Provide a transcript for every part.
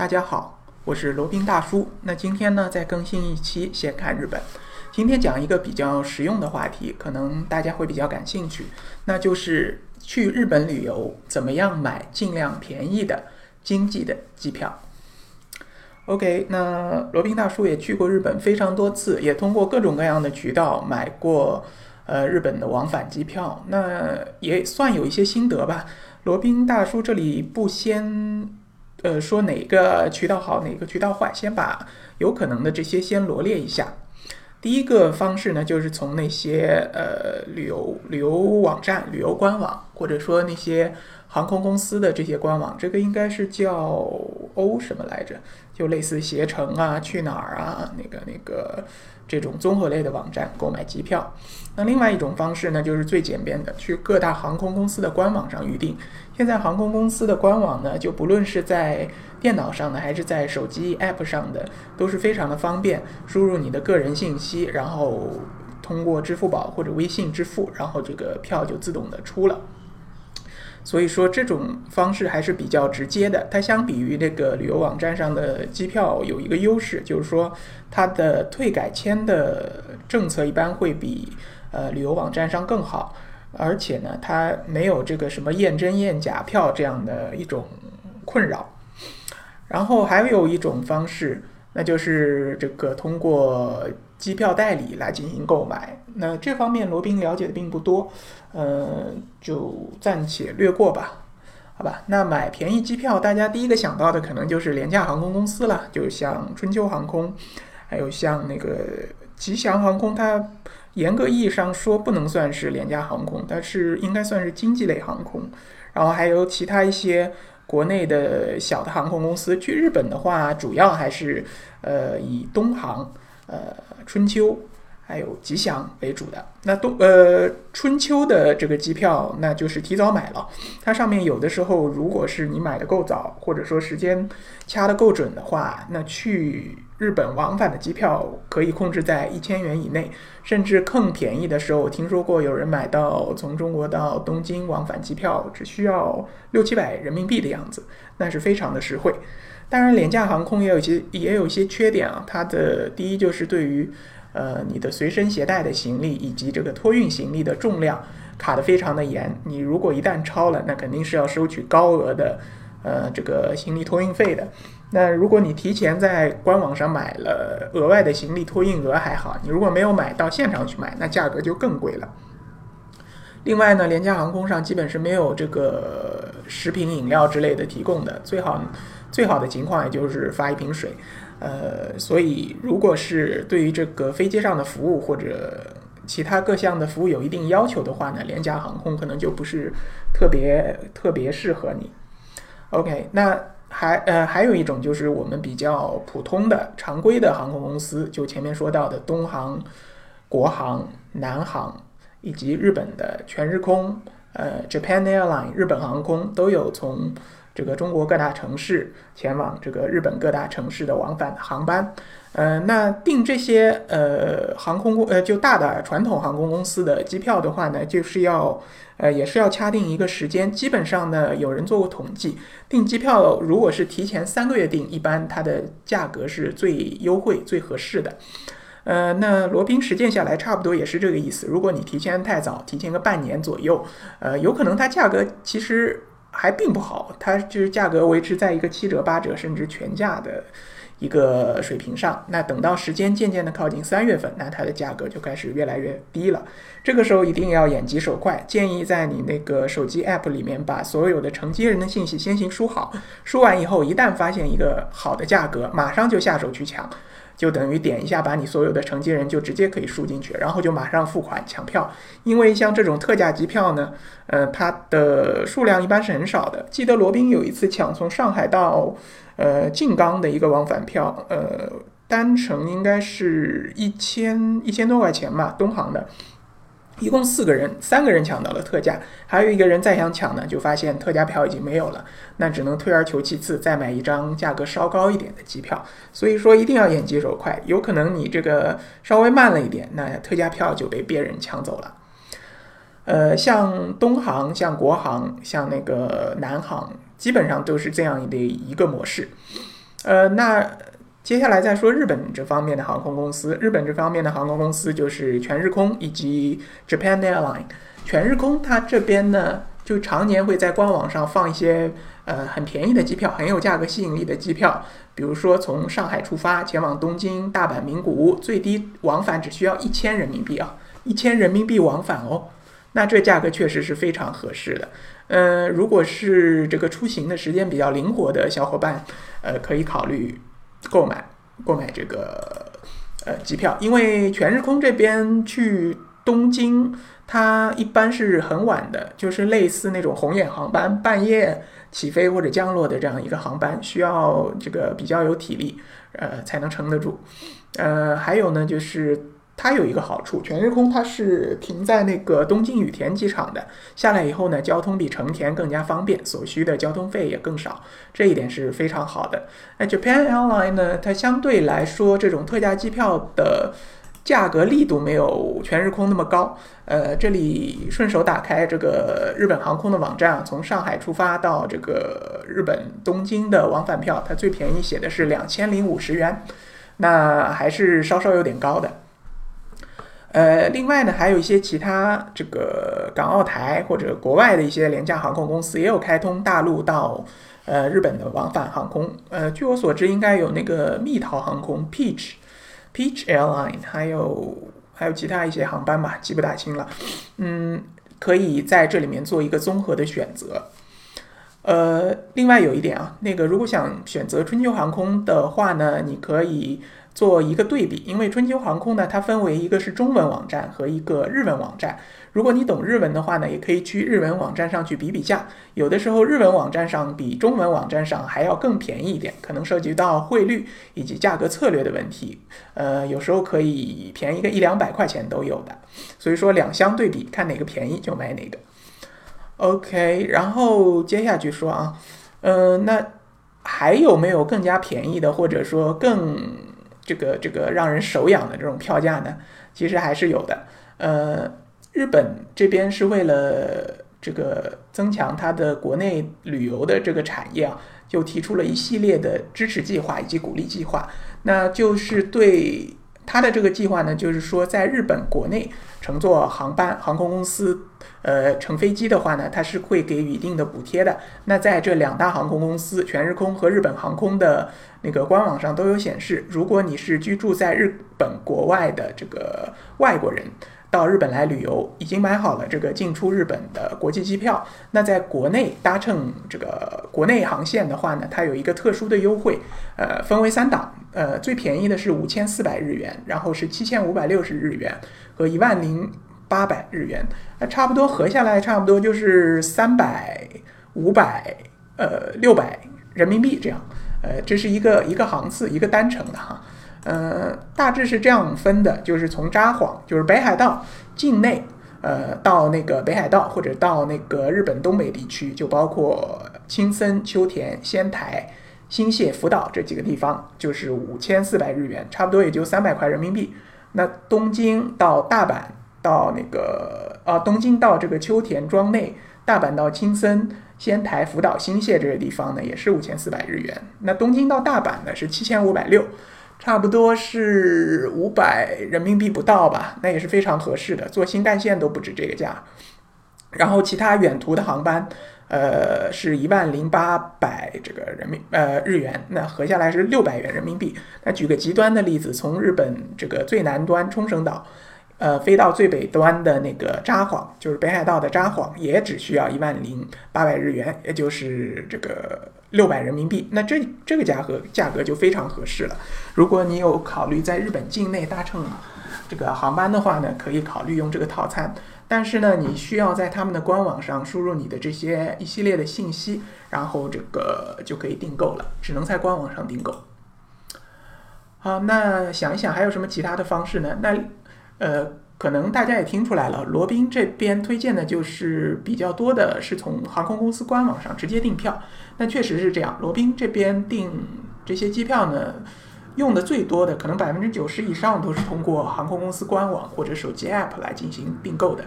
大家好，我是罗宾大叔。那今天呢，再更新一期《先看日本》。今天讲一个比较实用的话题，可能大家会比较感兴趣，那就是去日本旅游怎么样买尽量便宜的经济的机票。OK，那罗宾大叔也去过日本非常多次，也通过各种各样的渠道买过呃日本的往返机票，那也算有一些心得吧。罗宾大叔这里不先。呃，说哪个渠道好，哪个渠道坏，先把有可能的这些先罗列一下。第一个方式呢，就是从那些呃旅游旅游网站、旅游官网，或者说那些航空公司的这些官网，这个应该是叫欧什么来着？就类似携程啊、去哪儿啊，那个那个这种综合类的网站购买机票。那另外一种方式呢，就是最简便的，去各大航空公司的官网上预订。现在航空公司的官网呢，就不论是在电脑上的还是在手机 App 上的，都是非常的方便。输入你的个人信息，然后通过支付宝或者微信支付，然后这个票就自动的出了。所以说这种方式还是比较直接的。它相比于那个旅游网站上的机票有一个优势，就是说它的退改签的政策一般会比呃旅游网站上更好。而且呢，它没有这个什么验真验假票这样的一种困扰。然后还有一种方式，那就是这个通过机票代理来进行购买。那这方面罗宾了解的并不多，呃，就暂且略过吧。好吧，那买便宜机票，大家第一个想到的可能就是廉价航空公司了，就像春秋航空，还有像那个吉祥航空，它。严格意义上说，不能算是廉价航空，但是应该算是经济类航空。然后还有其他一些国内的小的航空公司。去日本的话，主要还是呃以东航、呃春秋。还有吉祥为主的那东呃春秋的这个机票，那就是提早买了。它上面有的时候，如果是你买的够早，或者说时间掐的够准的话，那去日本往返的机票可以控制在一千元以内，甚至更便宜的时候，听说过有人买到从中国到东京往返机票只需要六七百人民币的样子，那是非常的实惠。当然，廉价航空也有一些也有一些缺点啊。它的第一就是对于呃，你的随身携带的行李以及这个托运行李的重量卡得非常的严，你如果一旦超了，那肯定是要收取高额的呃这个行李托运费的。那如果你提前在官网上买了额外的行李托运额还好，你如果没有买到现场去买，那价格就更贵了。另外呢，廉价航空上基本是没有这个食品饮料之类的提供的，最好最好的情况也就是发一瓶水。呃，所以如果是对于这个飞机上的服务或者其他各项的服务有一定要求的话呢，廉价航空可能就不是特别特别适合你。OK，那还呃还有一种就是我们比较普通的常规的航空公司，就前面说到的东航、国航、南航以及日本的全日空、呃 Japan Airline 日本航空都有从。这个中国各大城市前往这个日本各大城市的往返航班，呃，那订这些呃航空公呃就大的传统航空公司的机票的话呢，就是要呃也是要掐定一个时间。基本上呢，有人做过统计，订机票如果是提前三个月订，一般它的价格是最优惠、最合适的。呃，那罗宾实践下来差不多也是这个意思。如果你提前太早，提前个半年左右，呃，有可能它价格其实。还并不好，它就是价格维持在一个七折八折甚至全价的一个水平上。那等到时间渐渐的靠近三月份，那它的价格就开始越来越低了。这个时候一定要眼疾手快，建议在你那个手机 app 里面把所有的承接人的信息先行输好，输完以后，一旦发现一个好的价格，马上就下手去抢。就等于点一下，把你所有的承接人就直接可以输进去，然后就马上付款抢票。因为像这种特价机票呢，呃，它的数量一般是很少的。记得罗宾有一次抢从上海到呃静冈的一个往返票，呃，单程应该是一千一千多块钱吧，东航的。一共四个人，三个人抢到了特价，还有一个人再想抢呢，就发现特价票已经没有了，那只能退而求其次，再买一张价格稍高一点的机票。所以说一定要眼疾手快，有可能你这个稍微慢了一点，那特价票就被别人抢走了。呃，像东航、像国航、像那个南航，基本上都是这样的一个模式。呃，那接下来再说日本这方面的航空公司，日本这方面的航空公司就是全日空以及 Japan Airline。全日空它这边呢，就常年会在官网上放一些呃很便宜的机票，很有价格吸引力的机票。比如说从上海出发前往东京、大阪、名古屋，最低往返只需要一千人民币啊，一千人民币往返哦。那这价格确实是非常合适的。呃，如果是这个出行的时间比较灵活的小伙伴，呃，可以考虑购买购买这个呃机票，因为全日空这边去东京，它一般是很晚的，就是类似那种红眼航班，半夜起飞或者降落的这样一个航班，需要这个比较有体力，呃，才能撑得住。呃，还有呢，就是。它有一个好处，全日空它是停在那个东京羽田机场的，下来以后呢，交通比成田更加方便，所需的交通费也更少，这一点是非常好的。那 Japan Airline 呢，它相对来说这种特价机票的价格力度没有全日空那么高。呃，这里顺手打开这个日本航空的网站啊，从上海出发到这个日本东京的往返票，它最便宜写的是两千零五十元，那还是稍稍有点高的。呃，另外呢，还有一些其他这个港澳台或者国外的一些廉价航空公司也有开通大陆到呃日本的往返航空。呃，据我所知，应该有那个蜜桃航空 （Peach Peach Airline），还有还有其他一些航班吧，记不大清了。嗯，可以在这里面做一个综合的选择。呃，另外有一点啊，那个如果想选择春秋航空的话呢，你可以。做一个对比，因为春秋航空呢，它分为一个是中文网站和一个日文网站。如果你懂日文的话呢，也可以去日文网站上去比比价。有的时候日文网站上比中文网站上还要更便宜一点，可能涉及到汇率以及价格策略的问题。呃，有时候可以便宜个一两百块钱都有的。所以说两相对比，看哪个便宜就买哪个。OK，然后接下去说啊，嗯，那还有没有更加便宜的，或者说更？这个这个让人手痒的这种票价呢，其实还是有的。呃，日本这边是为了这个增强它的国内旅游的这个产业啊，就提出了一系列的支持计划以及鼓励计划。那就是对他的这个计划呢，就是说在日本国内乘坐航班，航空公司呃乘飞机的话呢，它是会给予一定的补贴的。那在这两大航空公司全日空和日本航空的。那个官网上都有显示，如果你是居住在日本国外的这个外国人，到日本来旅游，已经买好了这个进出日本的国际机票，那在国内搭乘这个国内航线的话呢，它有一个特殊的优惠，呃，分为三档，呃，最便宜的是五千四百日元，然后是七千五百六十日元和一万零八百日元，那差不多合下来差不多就是三百、五百、呃六百人民币这样。呃，这是一个一个航次，一个单程的哈，呃，大致是这样分的，就是从札幌，就是北海道境内，呃，到那个北海道或者到那个日本东北地区，就包括青森、秋田、仙台、新泻、福岛这几个地方，就是五千四百日元，差不多也就三百块人民币。那东京到大阪到那个啊，东京到这个秋田庄内，大阪到青森。仙台、福岛、新泻这些地方呢，也是五千四百日元。那东京到大阪呢是七千五百六，差不多是五百人民币不到吧？那也是非常合适的，坐新干线都不止这个价。然后其他远途的航班，呃，是一万零八百这个人民呃日元，那合下来是六百元人民币。那举个极端的例子，从日本这个最南端冲绳岛。呃，飞到最北端的那个札幌，就是北海道的札幌，也只需要一万零八百日元，也就是这个六百人民币。那这这个价格价格就非常合适了。如果你有考虑在日本境内搭乘这个航班的话呢，可以考虑用这个套餐。但是呢，你需要在他们的官网上输入你的这些一系列的信息，然后这个就可以订购了，只能在官网上订购。好，那想一想还有什么其他的方式呢？那呃，可能大家也听出来了，罗宾这边推荐的就是比较多的是从航空公司官网上直接订票。那确实是这样，罗宾这边订这些机票呢，用的最多的可能百分之九十以上都是通过航空公司官网或者手机 App 来进行订购的。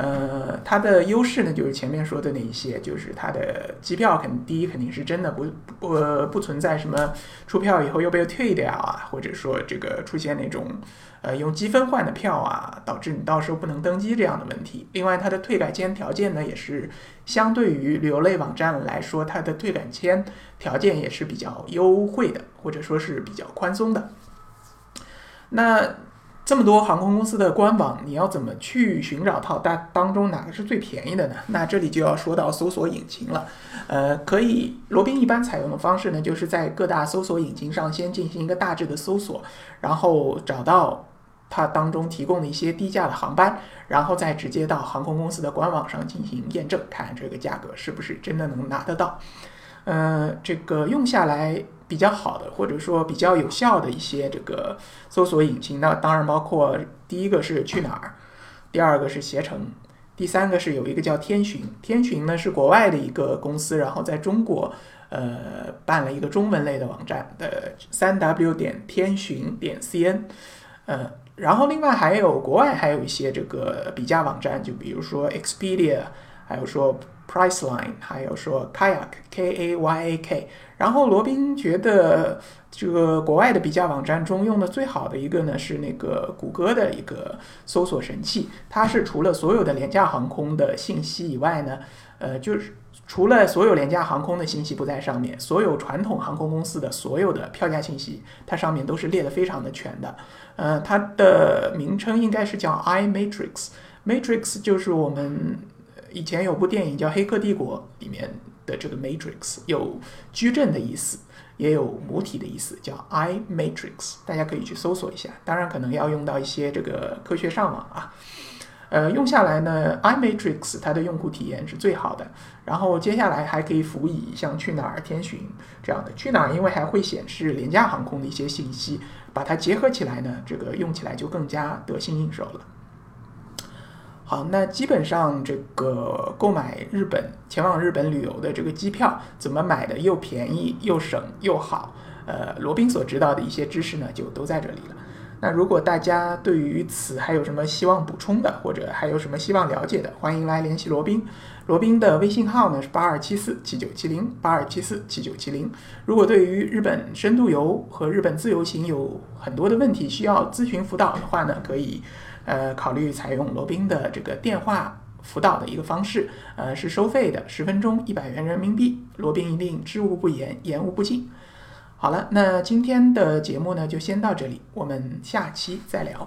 呃，它的优势呢，就是前面说的那一些，就是它的机票肯第一肯定是真的不不不存在什么出票以后又被退掉啊，或者说这个出现那种呃用积分换的票啊，导致你到时候不能登机这样的问题。另外，它的退改签条件呢，也是相对于旅游类网站来说，它的退改签条件也是比较优惠的，或者说是比较宽松的。那这么多航空公司的官网，你要怎么去寻找到当当中哪个是最便宜的呢？那这里就要说到搜索引擎了。呃，可以，罗宾一般采用的方式呢，就是在各大搜索引擎上先进行一个大致的搜索，然后找到它当中提供的一些低价的航班，然后再直接到航空公司的官网上进行验证，看这个价格是不是真的能拿得到。呃，这个用下来比较好的，或者说比较有效的一些这个搜索引擎，那当然包括第一个是去哪儿，第二个是携程，第三个是有一个叫天巡。天巡呢是国外的一个公司，然后在中国呃办了一个中文类的网站的三 w 点天巡点 cn，呃，然后另外还有国外还有一些这个比价网站，就比如说 Expedia，还有说。Priceline，还有说 Kayak，K A Y A K。然后罗宾觉得这个国外的比价网站中用的最好的一个呢是那个谷歌的一个搜索神器。它是除了所有的廉价航空的信息以外呢，呃，就是除了所有廉价航空的信息不在上面，所有传统航空公司的所有的票价信息，它上面都是列的非常的全的。呃，它的名称应该是叫 iMatrix，Matrix 就是我们。以前有部电影叫《黑客帝国》，里面的这个 Matrix 有矩阵的意思，也有母体的意思，叫 I Matrix，大家可以去搜索一下。当然，可能要用到一些这个科学上网啊。呃，用下来呢，I Matrix 它的用户体验是最好的。然后接下来还可以辅以像去哪儿、天巡这样的。去哪儿因为还会显示廉价航空的一些信息，把它结合起来呢，这个用起来就更加得心应手了。好，那基本上这个购买日本前往日本旅游的这个机票怎么买的又便宜又省又好？呃，罗宾所知道的一些知识呢，就都在这里了。那如果大家对于此还有什么希望补充的，或者还有什么希望了解的，欢迎来联系罗宾。罗宾的微信号呢是八二七四七九七零八二七四七九七零。如果对于日本深度游和日本自由行有很多的问题需要咨询辅导的话呢，可以。呃，考虑采用罗宾的这个电话辅导的一个方式，呃，是收费的，十分钟一百元人民币，罗宾一定知无不言，言无不尽。好了，那今天的节目呢，就先到这里，我们下期再聊。